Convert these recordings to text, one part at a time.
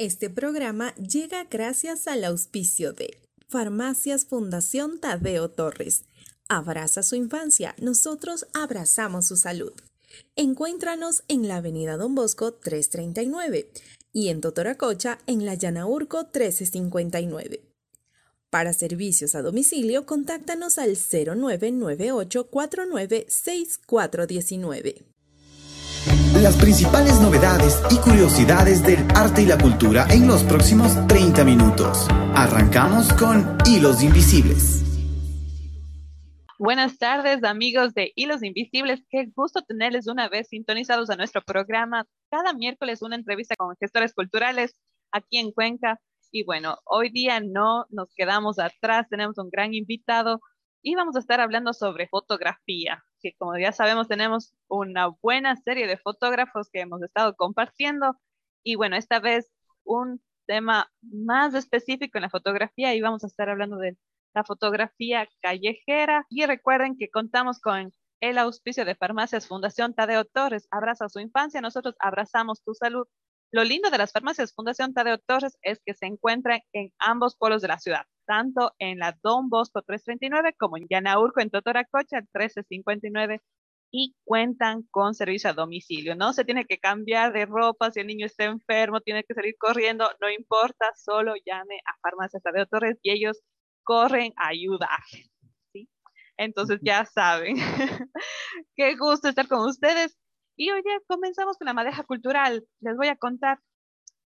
Este programa llega gracias al auspicio de Farmacias Fundación Tadeo Torres. Abraza su infancia, nosotros abrazamos su salud. Encuéntranos en la Avenida Don Bosco 339 y en Totoracocha en la Llanaurco 1359. Para servicios a domicilio, contáctanos al 0998 496419. Las principales novedades y curiosidades del arte y la cultura en los próximos 30 minutos. Arrancamos con Hilos Invisibles. Buenas tardes, amigos de Hilos Invisibles. Qué gusto tenerles una vez sintonizados a nuestro programa. Cada miércoles una entrevista con gestores culturales aquí en Cuenca. Y bueno, hoy día no nos quedamos atrás, tenemos un gran invitado y vamos a estar hablando sobre fotografía que como ya sabemos tenemos una buena serie de fotógrafos que hemos estado compartiendo. Y bueno, esta vez un tema más específico en la fotografía y vamos a estar hablando de la fotografía callejera. Y recuerden que contamos con el auspicio de Farmacias Fundación Tadeo Torres, abraza su infancia, nosotros abrazamos tu salud. Lo lindo de las farmacias Fundación Tadeo Torres es que se encuentran en ambos polos de la ciudad, tanto en la Don Bosco 339 como en Yanaurco, en Totoracocha 1359 y cuentan con servicio a domicilio. No se tiene que cambiar de ropa si el niño está enfermo, tiene que salir corriendo, no importa, solo llame a Farmacia Tadeo Torres y ellos corren a ayudarle. ¿sí? Entonces ya saben. Qué gusto estar con ustedes. Y hoy ya comenzamos con la madeja cultural. Les voy a contar.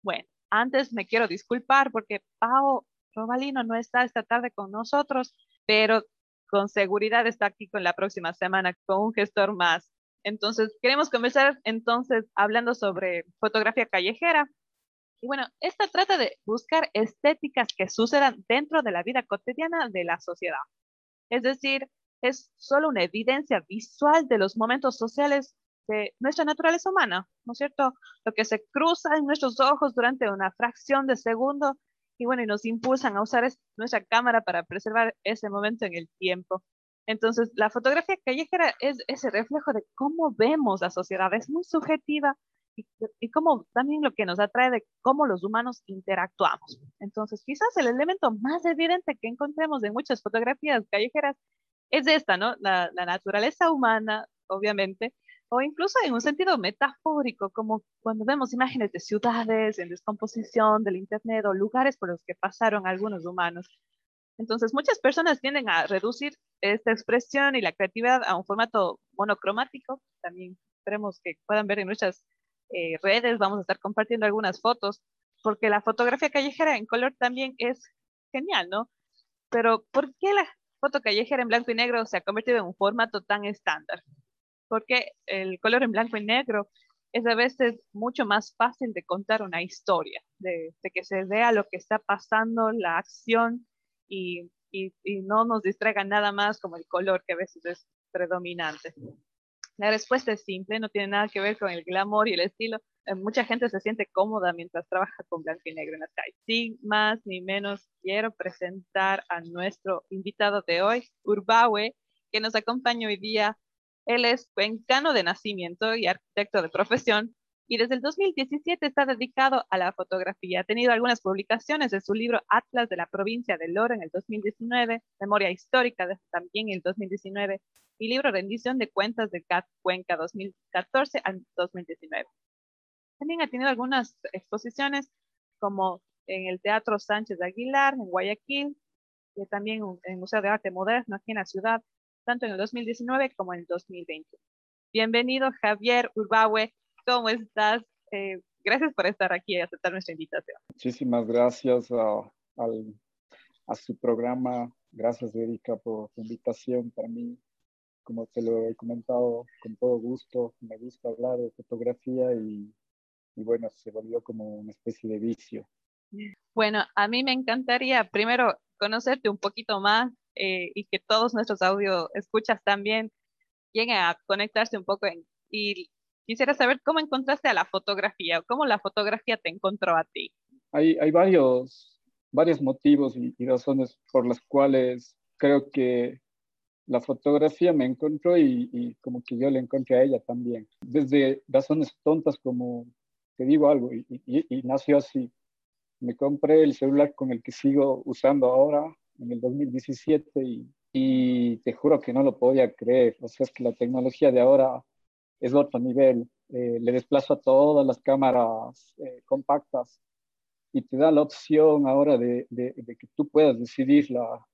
Bueno, antes me quiero disculpar porque Pau Robalino no está esta tarde con nosotros, pero con seguridad está aquí con la próxima semana con un gestor más. Entonces, queremos comenzar entonces hablando sobre fotografía callejera. Y bueno, esta trata de buscar estéticas que sucedan dentro de la vida cotidiana de la sociedad. Es decir, es solo una evidencia visual de los momentos sociales de nuestra naturaleza humana, ¿no es cierto? Lo que se cruza en nuestros ojos durante una fracción de segundo y bueno, y nos impulsan a usar nuestra cámara para preservar ese momento en el tiempo. Entonces, la fotografía callejera es ese reflejo de cómo vemos la sociedad, es muy subjetiva y, y cómo también lo que nos atrae de cómo los humanos interactuamos. Entonces, quizás el elemento más evidente que encontremos en muchas fotografías callejeras es esta, ¿no? La, la naturaleza humana, obviamente, o incluso en un sentido metafórico, como cuando vemos imágenes de ciudades en descomposición del Internet o lugares por los que pasaron algunos humanos. Entonces, muchas personas tienden a reducir esta expresión y la creatividad a un formato monocromático. También esperemos que puedan ver en nuestras eh, redes, vamos a estar compartiendo algunas fotos, porque la fotografía callejera en color también es genial, ¿no? Pero, ¿por qué la foto callejera en blanco y negro se ha convertido en un formato tan estándar? Porque el color en blanco y negro es a veces mucho más fácil de contar una historia, de, que se vea lo que está pasando, la acción y, no nos distraiga nada más como el color que a veces es predominante. La respuesta es simple, no tiene nada que ver con el glamour y el estilo. Eh, mucha gente se siente cómoda mientras trabaja con blanco y negro en las calles. Sin más ni menos, quiero presentar a nuestro invitado de hoy, Urbawe, que nos acompaña hoy día él es cuencano de nacimiento y arquitecto de profesión y desde el 2017 está dedicado a la fotografía. Ha tenido algunas publicaciones de su libro Atlas de la provincia de Loro en el 2019, Memoria Histórica también en el 2019 y libro Rendición de Cuentas de CAT Cuenca 2014 al 2019. También ha tenido algunas exposiciones como en el Teatro Sánchez de Aguilar, en Guayaquil, y también en el Museo de Arte Moderno aquí en la ciudad, tanto en el 2019 como en el 2020. Bienvenido, Javier Urbaue. ¿Cómo estás? Eh, gracias por estar aquí y aceptar nuestra invitación. Muchísimas gracias a, a su programa. Gracias, Erika, por su invitación. Para mí, como te lo he comentado, con todo gusto, me gusta hablar de fotografía y, y bueno, se volvió como una especie de vicio. Bueno, a mí me encantaría primero conocerte un poquito más, eh, y que todos nuestros audio escuchas también lleguen a conectarse un poco y quisiera saber cómo encontraste a la fotografía, cómo la fotografía te encontró a ti. Hay, hay varios, varios motivos y, razones por las cuales creo que la fotografía me encontró y, y, como que yo le encontré a ella también. Desde razones tontas como te digo algo y, y nació así. me compré el celular con el que sigo usando ahora en el 2017 y, y te juro que no lo podía creer. O sea, es que la tecnología de ahora es otro nivel. Eh, le desplazo a todas las cámaras eh, compactas y te da la opción ahora de, de, que tú puedas decidir la,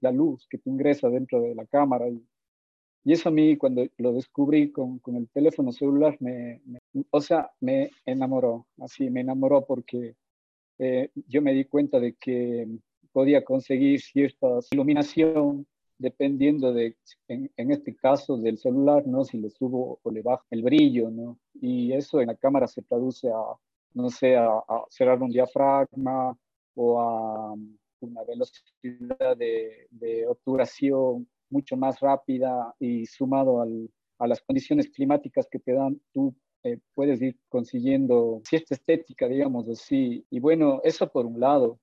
la, luz que te ingresa dentro de la cámara. Y, y, eso a mí, cuando lo descubrí con, con el teléfono celular, me, o sea, me enamoró. Así, me enamoró porque eh, yo me di cuenta de que podía conseguir cierta iluminación dependiendo de, en, este caso del celular, ¿no? Si le subo o le bajo el brillo, ¿no? Y eso en la cámara se traduce a, no sé, a, cerrar un diafragma o a um, una velocidad de, de, obturación mucho más rápida y sumado al, a las condiciones climáticas que te dan, tú eh, puedes ir consiguiendo cierta estética, digamos así. Y bueno, eso por un lado.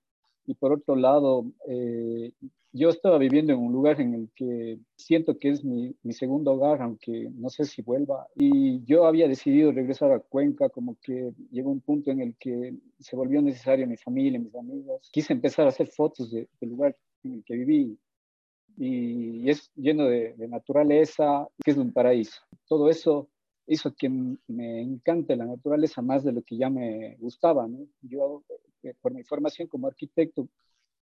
Y por otro lado, eh, yo estaba viviendo en un lugar en el que siento que es mi, mi, segundo hogar, aunque no sé si vuelva. Y yo había decidido regresar a Cuenca, como que llegó un punto en el que se volvió necesario mi familia, mis amigos. Quise empezar a hacer fotos del lugar en el que viví. Y, es lleno de, de naturaleza, que es un paraíso. Todo eso hizo que me encante la naturaleza más de lo que ya me gustaba. ¿no? Yo, por mi formación como arquitecto,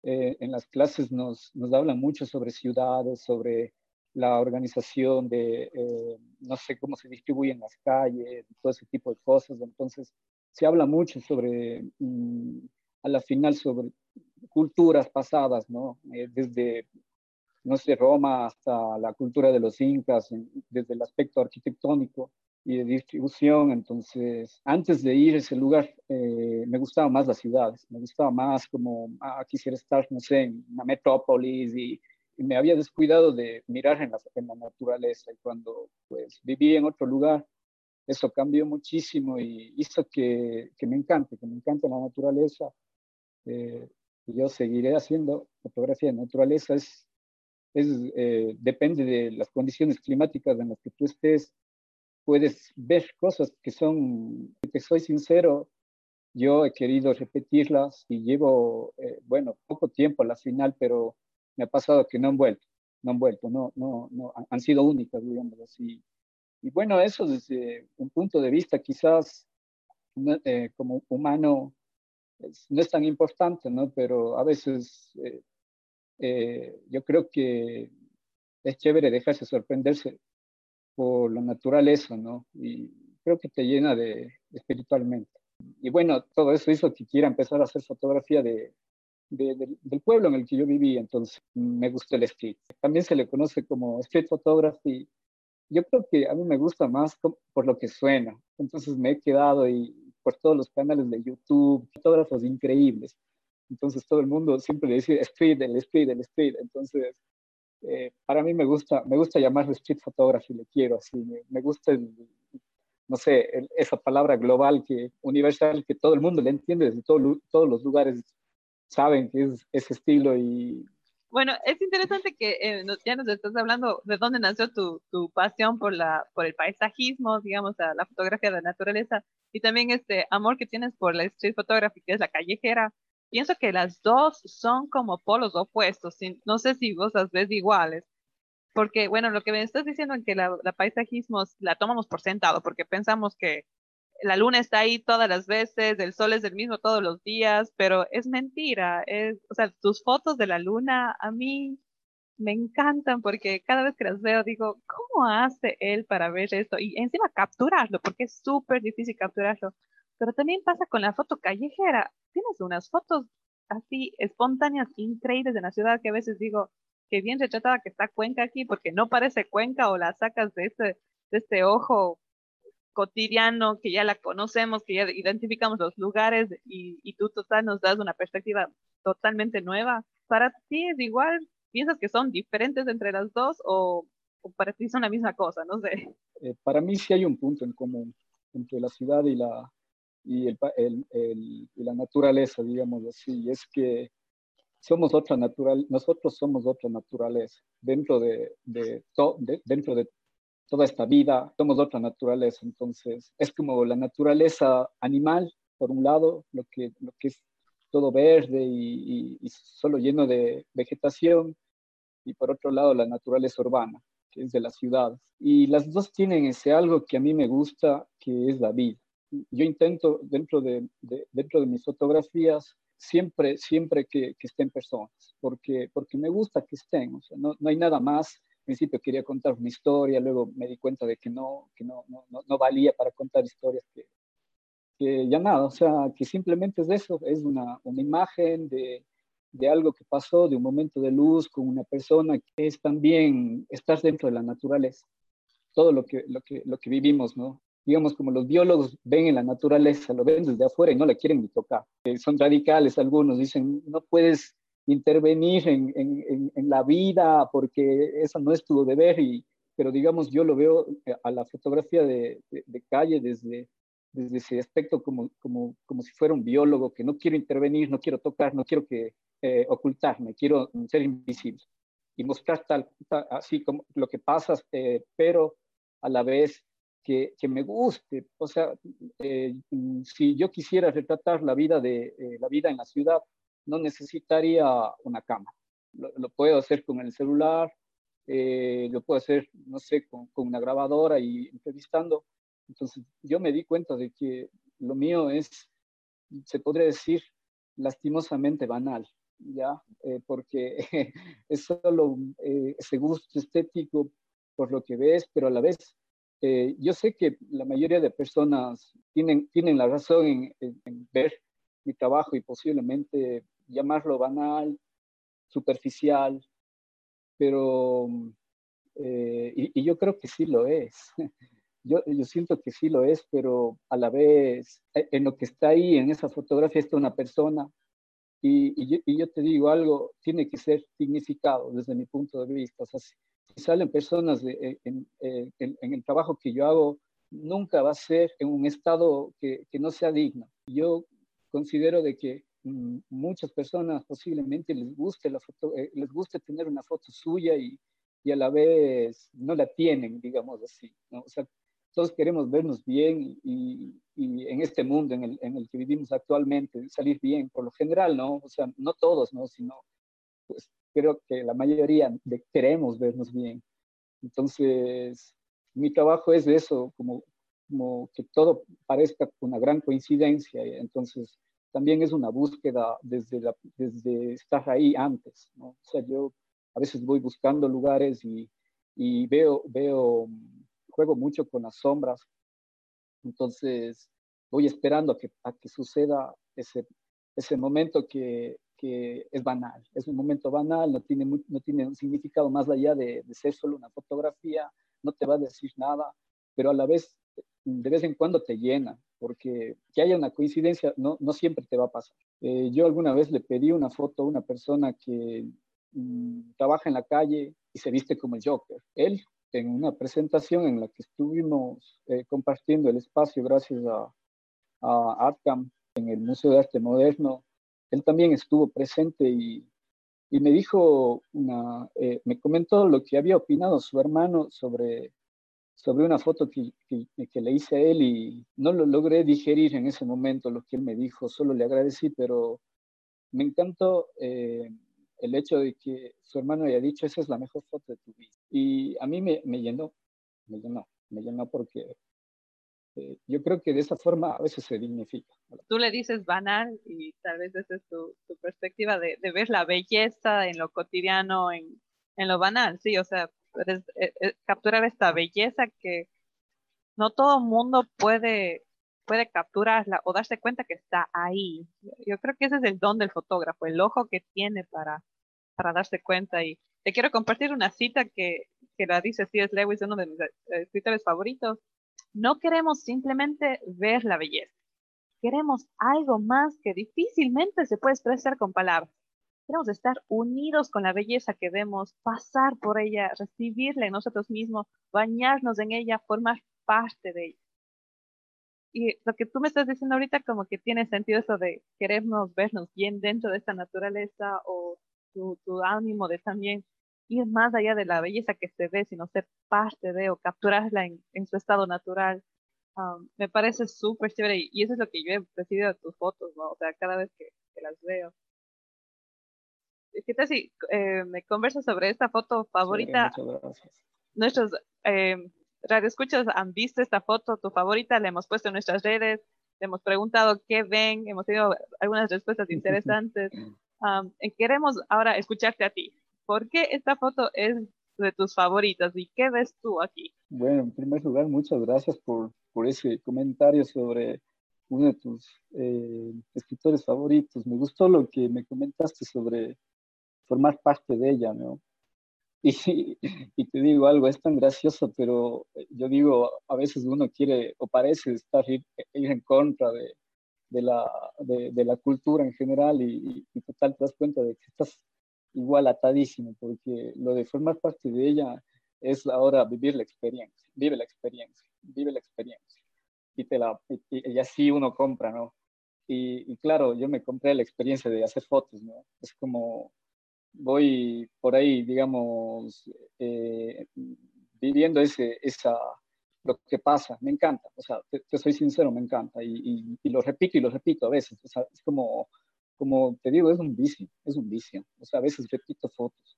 eh, en las clases nos, nos hablan mucho sobre ciudades, sobre la organización de, eh, no sé cómo se distribuyen las calles, todo ese tipo de cosas. Entonces, se habla mucho sobre, mm, a la final, sobre culturas pasadas, ¿no? Eh, desde, no sé, Roma hasta la cultura de los incas, desde el aspecto arquitectónico y de distribución. Entonces, antes de ir a ese lugar, eh, me gustaba más las ciudades, me gustaba más como, ah, quisiera estar, no sé, en una metrópolis y, me había descuidado de mirar en la, en la, naturaleza. Y cuando pues viví en otro lugar, eso cambió muchísimo y hizo que, que me encante, que me encante la naturaleza. Eh, y yo seguiré haciendo fotografía de naturaleza. Es, es eh, depende de las condiciones climáticas en las que tú estés, puedes ver cosas que son, que soy sincero, yo he querido repetirlas y llevo, eh, bueno, poco tiempo a la final, pero me ha pasado que no han vuelto, no han vuelto, no, no, no, han sido únicas, digamos así. Y bueno, eso desde un punto de vista quizás eh, como humano no es tan importante, ¿no? Pero a veces eh, yo creo que es chévere dejarse sorprenderse por la naturaleza, ¿no? Y creo que te llena de espiritualmente. Y bueno, todo eso hizo que quiera empezar a hacer fotografía de, del pueblo en el que yo viví, entonces me gustó el street. También se le conoce como street photography. Yo creo que a mí me gusta más por lo que suena. Entonces me he quedado y por todos los canales de YouTube, fotógrafos increíbles. Entonces todo el mundo siempre le dice street, el street, el street. Entonces eh, para mí me gusta, me gusta llamarlo street photography, le quiero así, me, gusta, no sé, esa palabra global, que universal, que todo el mundo le entiende, desde todos los lugares saben que es ese estilo y... Bueno, es interesante que eh, ya nos estás hablando de dónde nació tu, tu, pasión por, la, por el paisajismo, digamos, la, la fotografía de la naturaleza, y también este amor que tienes por la street photography, que es la callejera, pienso que las dos son como polos opuestos. No sé si vos las ves iguales. Porque, bueno, lo que me estás diciendo es que la, paisajismo la tomamos por sentado, porque pensamos que la luna está ahí todas las veces, el sol es el mismo todos los días, pero es mentira. Es, o sea, tus fotos de la luna a mí me encantan porque cada vez que las veo digo, ¿cómo hace él para ver esto? Y encima capturarlo, porque es súper difícil capturarlo. Pero también pasa con la foto callejera. Tienes unas fotos así espontáneas, increíbles de la ciudad que a veces digo, que bien retratada que está Cuenca aquí, porque no parece Cuenca o la sacas de este, de este ojo cotidiano que ya la conocemos, que ya identificamos los lugares y, y tú total nos das una perspectiva totalmente nueva. ¿Para ti es igual? ¿Piensas que son diferentes entre las dos o, para ti son la misma cosa? No sé. Eh, para mí sí hay un punto en común entre la ciudad y la, y, el, el, la naturaleza, digamos así, y es que somos otra natural, nosotros somos otra naturaleza. Dentro de, de, dentro de toda esta vida, somos otra naturaleza. Entonces, es como la naturaleza animal, por un lado, lo que, lo que es todo verde y, solo lleno de vegetación, y por otro lado la naturaleza urbana, que es de la ciudad. Y las dos tienen ese algo que a mí me gusta, que es la vida. Yo intento dentro de, dentro de mis fotografías siempre, siempre que, estén personas, porque, porque me gusta que estén, no, no hay nada más al principio quería contar una historia, luego me di cuenta de que no, que no, no, no valía para contar historias que, que ya nada, o sea, que simplemente es eso, es una, una imagen de, de, algo que pasó, de un momento de luz con una persona, que es también estar dentro de la naturaleza, todo lo que, lo que, lo que vivimos, ¿no? Digamos, como los biólogos ven en la naturaleza, lo ven desde afuera y no la quieren ni tocar. Eh, son radicales algunos, dicen, no puedes intervenir en, en, en, la vida porque eso no es tu deber, y, pero digamos, yo lo veo a la fotografía de, de calle desde, desde ese aspecto como, como, como si fuera un biólogo, que no quiero intervenir, no quiero tocar, no quiero que, eh, ocultarme, quiero ser invisible y mostrar tal, así como lo que pasa, eh, pero a la vez que, que me guste. O sea, eh, si yo quisiera retratar la vida, de, la vida en la ciudad, no necesitaría una cámara. Lo, puedo hacer con el celular, lo puedo hacer, no sé, con, con una grabadora y entrevistando entonces yo me di cuenta de que lo mío es, se podría decir, lastimosamente banal, ¿ya? Eh, porque es solo eh, ese gusto estético por lo que ves, pero a la vez eh, yo sé que la mayoría de personas tienen, tienen la razón en, ver mi trabajo y posiblemente llamarlo banal, superficial, pero y, y, yo creo que sí lo es. yo, yo, siento que sí lo es, pero a la vez, eh, en lo que está ahí, en esa fotografía, está una persona. Y, y, yo, te digo algo, tiene que ser significado desde mi punto de vista. O sea, si, salen personas de, eh, en, en, en, el trabajo que yo hago, nunca va a ser en un estado que, que no sea digno. Yo considero de que mm, muchas personas posiblemente les guste, la foto, eh, les guste tener una foto suya y, y a la vez no la tienen, digamos así. ¿no? O sea, todos queremos vernos bien y, y en este mundo en el, en el, que vivimos actualmente, salir bien, por lo general, ¿no? O sea, no todos, ¿no? Sino, pues creo que la mayoría de, queremos vernos bien. Entonces, mi trabajo es de eso, como, como que todo parezca una gran coincidencia. Entonces, también es una búsqueda desde, la, desde estar ahí antes, ¿no? O sea, yo a veces voy buscando lugares y, y veo, veo juego mucho con las sombras. Entonces, voy esperando a que, a que suceda ese, ese momento que, que, es banal. Es un momento banal, no tiene, no tiene un significado más allá de, de, ser solo una fotografía, no te va a decir nada, pero a la vez, de vez en cuando te llena, porque que haya una coincidencia no, no siempre te va a pasar. Eh, yo alguna vez le pedí una foto a una persona que mm, trabaja en la calle y se viste como el Joker. Él en una presentación en la que estuvimos eh, compartiendo el espacio gracias a, a Arkham en el Museo de Arte Moderno. Él también estuvo presente y, me dijo, una, eh, me comentó lo que había opinado su hermano sobre, sobre una foto que, que, que, le hice a él y no lo logré digerir en ese momento lo que él me dijo, solo le agradecí, pero me encantó eh, el hecho de que su hermano haya dicho, esa es la mejor foto de tu vida. Y a mí me, me llenó, me llenó, me llenó porque eh, yo creo que de esa forma a veces se dignifica. Tú le dices banal y tal vez esa es tu, tu perspectiva de, de, ver la belleza en lo cotidiano, en, en lo banal, sí, o sea, eh, eh, capturar esta belleza que no todo mundo puede puede capturarla o darse cuenta que está ahí. Yo creo que ese es el don del fotógrafo, el ojo que tiene para, para darse cuenta. Y te quiero compartir una cita que, que la dice C.S. Lewis, uno de mis eh, escritores favoritos. No queremos simplemente ver la belleza. Queremos algo más que difícilmente se puede expresar con palabras. Queremos estar unidos con la belleza que vemos, pasar por ella, recibirla en nosotros mismos, bañarnos en ella, formar parte de ella. Y lo que tú me estás diciendo ahorita como que tiene sentido eso de querernos vernos bien dentro de esta naturaleza o tu, tu ánimo de también ir más allá de la belleza que se ve, sino ser parte de o capturarla en, en su estado natural. Um, me parece súper chévere y, eso es lo que yo he recibido de tus fotos, ¿no? O sea, cada vez que, las veo. ¿Qué tal si eh, me conversas sobre esta foto favorita? muchas gracias. Nuestros eh, radioescuchas han visto esta foto, tu favorita, la hemos puesto en nuestras redes, le hemos preguntado qué ven, hemos tenido algunas respuestas interesantes. queremos ahora escucharte a ti. ¿Por qué esta foto es de tus favoritas y qué ves tú aquí? Bueno, en primer lugar, muchas gracias por, por ese comentario sobre uno de tus eh, escritores favoritos. Me gustó lo que me comentaste sobre formar parte de ella, ¿no? Y, y, te digo algo, es tan gracioso, pero yo digo, a veces uno quiere o parece estar ir, en contra de, de, la, de, de, la cultura en general y, y, total te das cuenta de que estás igual atadísimo, porque lo de formar parte de ella es ahora vivir la experiencia, vive la experiencia, vive la experiencia. Y, te la, y, así uno compra, ¿no? Y, y, claro, yo me compré la experiencia de hacer fotos, ¿no? Es como voy por ahí, digamos, eh, viviendo ese, esa, lo que pasa, me encanta, o sea, te, soy sincero, me encanta, y, y, lo repito y lo repito a veces, o sea, es como, como te digo, es un vicio, es un vicio, o sea, a veces repito fotos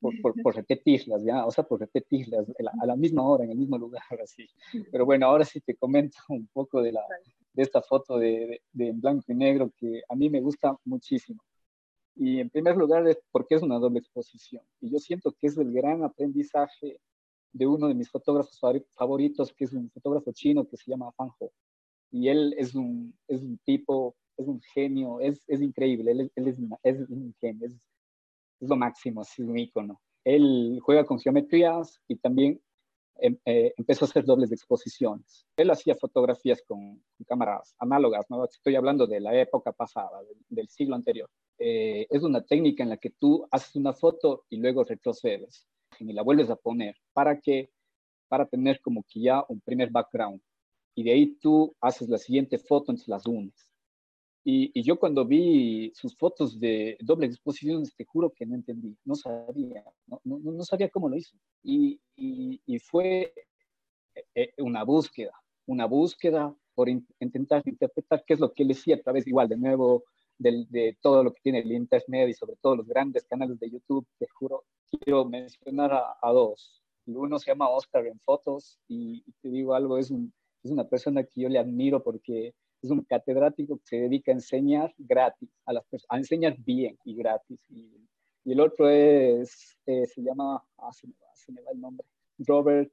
por, por, repetirlas, ya, o sea, por repetirlas a la, misma hora, en el mismo lugar, así, pero bueno, ahora sí te comento un poco de, la, de esta foto de, de, de blanco y negro que a mí me gusta muchísimo. Y en primer lugar es porque es una doble exposición. Y yo siento que es el gran aprendizaje de uno de mis fotógrafos favoritos, que es un fotógrafo chino que se llama Fan Ho. Y él es un, es un tipo, un genio, es, es increíble, él, él es, es, un genio, es, es lo máximo, es un ícono. Él juega con geometrías y también Em, eh, empezó a hacer dobles de exposiciones. Él hacía fotografías con, cámaras análogas, ¿no? Estoy hablando de la época pasada, del, siglo anterior. Eh, es una técnica en la que tú haces una foto y luego retrocedes y la vuelves a poner para que para tener como que ya un primer background y de ahí tú haces la siguiente foto entre las unes y, yo cuando vi sus fotos de doble exposición, te juro que no entendí, no sabía, no, no, no sabía cómo lo hizo. Y, y, fue eh, eh, una búsqueda, una búsqueda por intentar interpretar qué es lo que él decía a través igual, de nuevo, de, de, todo lo que tiene el Internet y sobre todo los grandes canales de YouTube, te juro, quiero mencionar a, a dos. Uno se llama Oscar en Fotos y, te digo algo, es, un, es una persona que yo le admiro porque es un catedrático que se dedica a enseñar gratis, a, las a enseñar bien y gratis. Y, y el otro es, eh, se llama, ah, se, me va, se, me va, el nombre, Robert,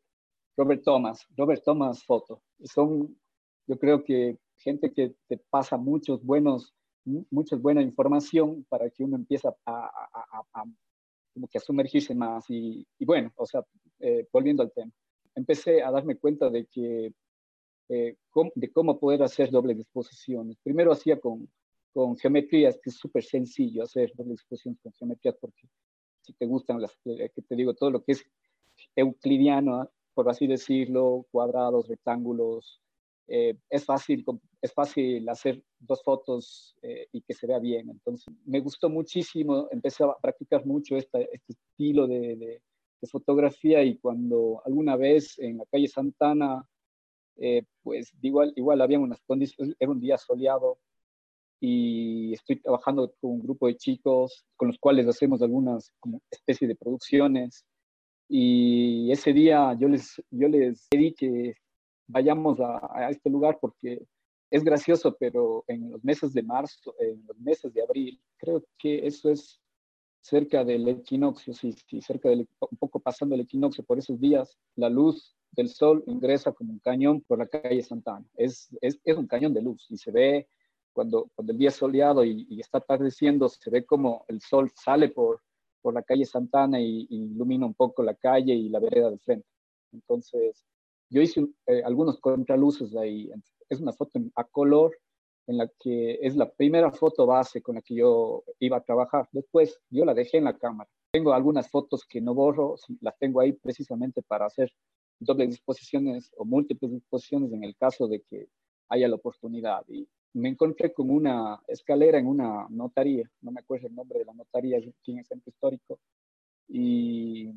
Robert Thomas, Robert Thomas Foto. Son, yo creo que gente que te pasa muchos buenos, mucha buena información para que uno empiece a, a, a, como que a sumergirse más. Y, y bueno, o sea, eh, volviendo al tema, empecé a darme cuenta de que eh, de cómo poder hacer dobles exposiciones. Primero hacía con, con geometrías, que es súper sencillo hacer dobles exposiciones con geometrías, porque si te gustan las que te digo, todo lo que es euclidiano, por así decirlo, cuadrados, rectángulos, eh, es, fácil, es fácil hacer dos fotos eh, y que se vea bien. Entonces, me gustó muchísimo, empecé a practicar mucho este estilo de, fotografía y cuando alguna vez en la calle Santana eh, pues igual, igual había unas condiciones, era un día soleado y estoy trabajando con un grupo de chicos con los cuales hacemos algunas como especie de producciones. Y ese día yo les, yo les pedí que vayamos a, a este lugar porque es gracioso, pero en los meses de marzo, en los meses de abril, creo que eso es cerca del equinoccio, sí, sí, cerca del, un poco pasando el equinoccio por esos días, la luz del sol ingresa como un cañón por la calle Santana. Es, es, es un cañón de luz y se ve cuando, cuando el día es soleado y, está atardeciendo, se ve como el sol sale por, por la calle Santana y, y, ilumina un poco la calle y la vereda del frente. Entonces, yo hice eh, algunos contraluces ahí. Es una foto a color en la que es la primera foto base con la que yo iba a trabajar. Después yo la dejé en la cámara. Tengo algunas fotos que no borro, las tengo ahí precisamente para hacer dobles disposiciones o múltiples disposiciones en el caso de que haya la oportunidad. Y me encontré con una escalera en una notaría, no me acuerdo el nombre de la notaría aquí en el centro histórico, y,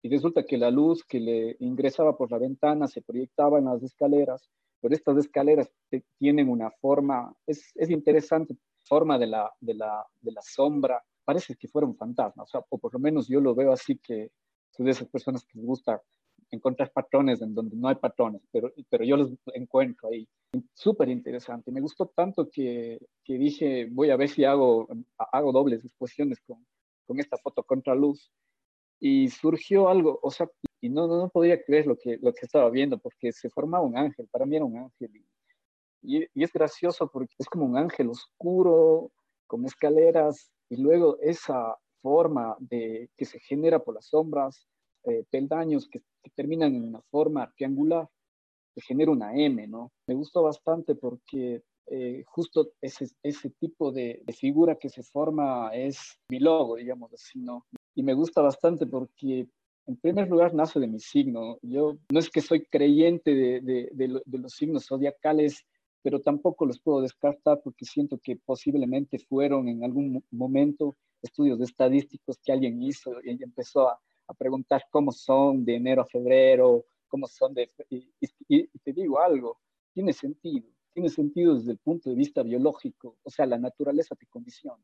y resulta que la luz que le ingresaba por la ventana se proyectaba en las escaleras, pero estas escaleras tienen una forma, es, es interesante, forma de la, de la, de la sombra, parece que fuera un fantasma, o, sea, o por lo menos yo lo veo así que soy de esas personas que les gusta encontrar patrones en donde no hay patrones, pero, pero yo los encuentro ahí. Súper interesante. Me gustó tanto que, que, dije, voy a ver si hago, hago dobles exposiciones con, con esta foto contra luz. Y surgió algo, o sea, y no, no, podía creer lo que, lo que estaba viendo, porque se formaba un ángel, para mí era un ángel. Y, y es gracioso porque es como un ángel oscuro, con escaleras, y luego esa forma de, que se genera por las sombras, eh, peldaños que, terminan en una forma triangular, que genera una M, ¿no? Me gustó bastante porque eh, justo ese, ese tipo de, figura que se forma es mi logo, digamos así, ¿no? Y me gusta bastante porque, en primer lugar, nace de mi signo. Yo no es que soy creyente de, de, de los signos zodiacales, pero tampoco los puedo descartar porque siento que posiblemente fueron en algún momento estudios estadísticos que alguien hizo y empezó a, a preguntar cómo son de enero a febrero, cómo son de... Y, y, te digo algo, tiene sentido, tiene sentido desde el punto de vista biológico, o sea, la naturaleza te condiciona.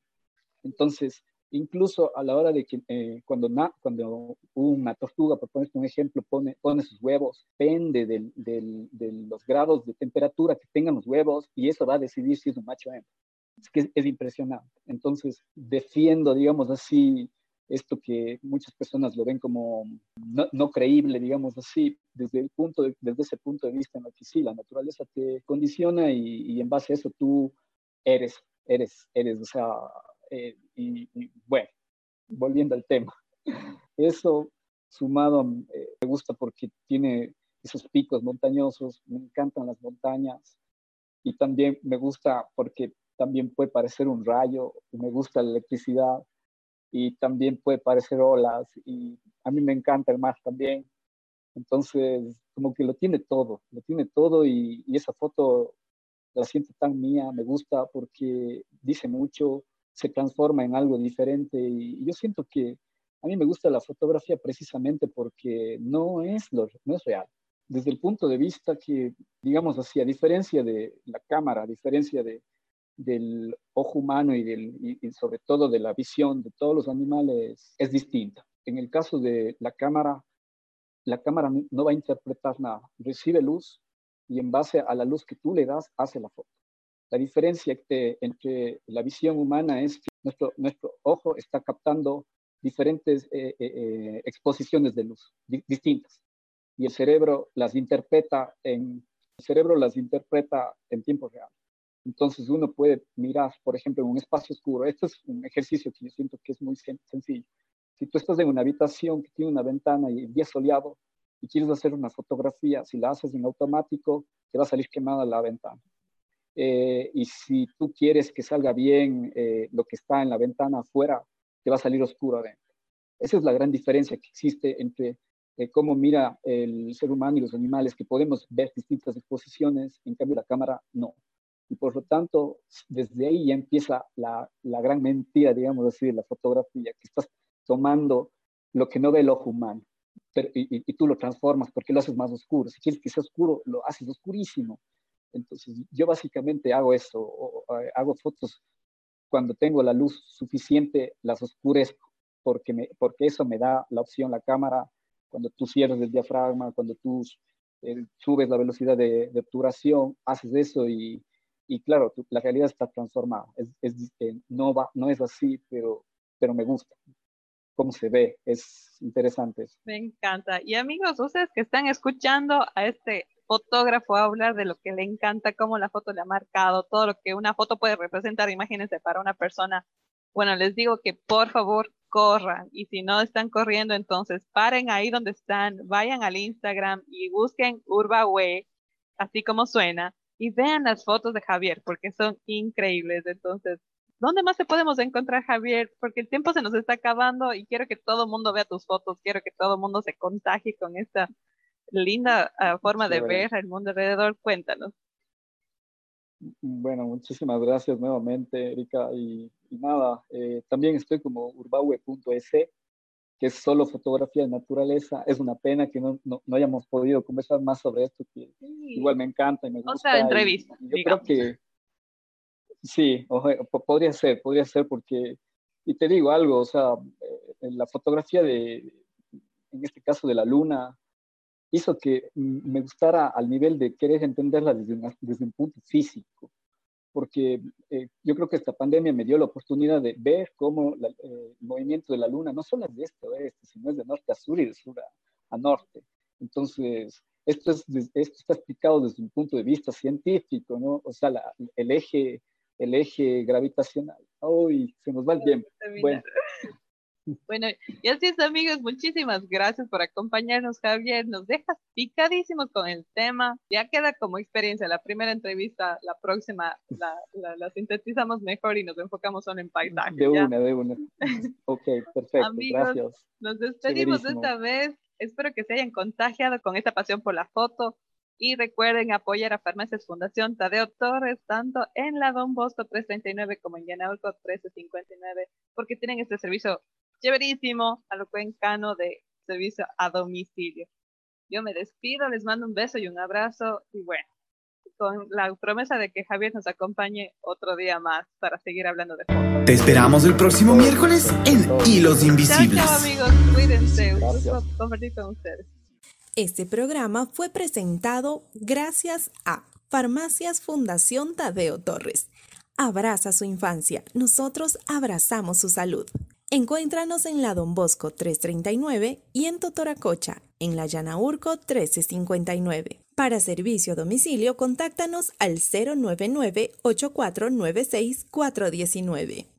Entonces, incluso a la hora de que eh, cuando, na, cuando una tortuga, por poner un ejemplo, pone, pone sus huevos, depende del, del, de los grados de temperatura que tengan los huevos y eso va a decidir si es un macho o hembra. Es que es, es impresionante. Entonces, defiendo, digamos así, esto que muchas personas lo ven como no, no, creíble, digamos así, desde, el punto desde ese punto de vista en el que sí, la naturaleza te condiciona y, y en base a eso tú eres, eres, eres, o sea, eh, y, bueno, volviendo al tema, eso sumado eh, me gusta porque tiene esos picos montañosos, me encantan las montañas y también me gusta porque también puede parecer un rayo, me gusta la electricidad, y también puede parecer olas y a mí me encanta el mar también. Entonces, como que lo tiene todo, lo tiene todo y, esa foto la siento tan mía, me gusta porque dice mucho, se transforma en algo diferente y, yo siento que a mí me gusta la fotografía precisamente porque no es, lo, no es real. Desde el punto de vista que, digamos así, a diferencia de la cámara, a diferencia de, del ojo humano y, del, y, sobre todo de la visión de todos los animales es distinta. En el caso de la cámara, la cámara no va a interpretar nada, recibe luz y en base a la luz que tú le das hace la foto. La diferencia entre la visión humana es que nuestro, nuestro ojo está captando diferentes eh, eh, eh, exposiciones de luz distintas y el cerebro las interpreta en el cerebro las interpreta en tiempo real. Entonces uno puede mirar, por ejemplo, en un espacio oscuro. Esto es un ejercicio que yo siento que es muy sencillo. Si tú estás en una habitación que tiene una ventana y el día soleado y quieres hacer una fotografía, si la haces en automático, te va a salir quemada la ventana. Eh, y si tú quieres que salga bien eh, lo que está en la ventana afuera, te va a salir oscuro adentro. Esa es la gran diferencia que existe entre eh, cómo mira el ser humano y los animales, que podemos ver distintas exposiciones, en cambio la cámara no. Y por lo tanto, desde ahí ya empieza la, la gran mentira, digamos así, de la fotografía, que estás tomando lo que no ve el ojo humano pero, y, y, tú lo transformas porque lo haces más oscuro. Si quieres que sea oscuro, lo haces oscurísimo. Entonces, yo básicamente hago eso, o, o, hago fotos cuando tengo la luz suficiente, las oscurezco, porque, me, porque eso me da la opción, la cámara, cuando tú cierras el diafragma, cuando tú eh, subes la velocidad de, de obturación, haces eso y, y claro, la realidad está transformada. Es, es, eh, no, va, no es así, pero, pero me gusta cómo se ve. Es interesante. Me encanta. Y amigos, ustedes que están escuchando a este fotógrafo hablar de lo que le encanta, cómo la foto le ha marcado, todo lo que una foto puede representar, imagínense, para una persona. Bueno, les digo que por favor corran y si no están corriendo, entonces paren ahí donde están, vayan al Instagram y busquen Urbaway, así como suena, y vean las fotos de Javier, porque son increíbles. Entonces, ¿dónde más te podemos encontrar, Javier? Porque el tiempo se nos está acabando y quiero que todo el mundo vea tus fotos, quiero que todo el mundo se contagie con esta linda uh, forma de ver el mundo alrededor. Cuéntanos. Bueno, muchísimas gracias nuevamente, Erika. Y, y nada, eh, también estoy como urbaue.es que es solo fotografía de naturaleza. Es una pena que no, no, no hayamos podido conversar más sobre esto, que sí. igual me encanta y me gusta. O sea, entrevista. Y, yo creo que sí, podría ser, podría ser porque, y te digo algo, o sea, en la fotografía de, en este caso de la luna, hizo que me gustara al nivel de querer entenderla desde, desde un punto físico, porque eh, yo creo que esta pandemia me dio la oportunidad de ver cómo eh, el movimiento de la luna no solo es de este a oeste, sino es de norte a sur y de sur a, norte. Entonces, esto, es, esto está explicado desde un punto de vista científico, ¿no? O sea, el, eje, el eje gravitacional. ¡Uy! Se nos va el tiempo. Bueno, bueno, y así es, amigos, muchísimas gracias por acompañarnos, Javier. Nos dejas picadísimos con el tema. Ya queda como experiencia la primera entrevista, la próxima la, la, sintetizamos mejor y nos enfocamos solo en paisaje. De una, de una. Ok, perfecto, amigos, gracias. Nos despedimos de esta vez. Espero que se hayan contagiado con esta pasión por la foto. Y recuerden apoyar a Farmacias Fundación Tadeo Torres, tanto en la Don Bosco 339 como en Yanauco 1359, porque tienen este servicio chéverísimo a lo cuencano de servicio a domicilio. Yo me despido, les mando un beso y un abrazo y bueno, con la promesa de que Javier nos acompañe otro día más para seguir hablando de fotos. Te esperamos el próximo miércoles en Hilos Invisibles. Chao, amigos, cuídense, un gusto compartir con ustedes. Este programa fue presentado gracias a Farmacias Fundación Tadeo Torres. Abraza su infancia, nosotros abrazamos su salud. Encuéntranos en la Don Bosco 339 y en Totoracocha, en la Llanaurco 1359. Para servicio a domicilio, contáctanos al 099 8496 419.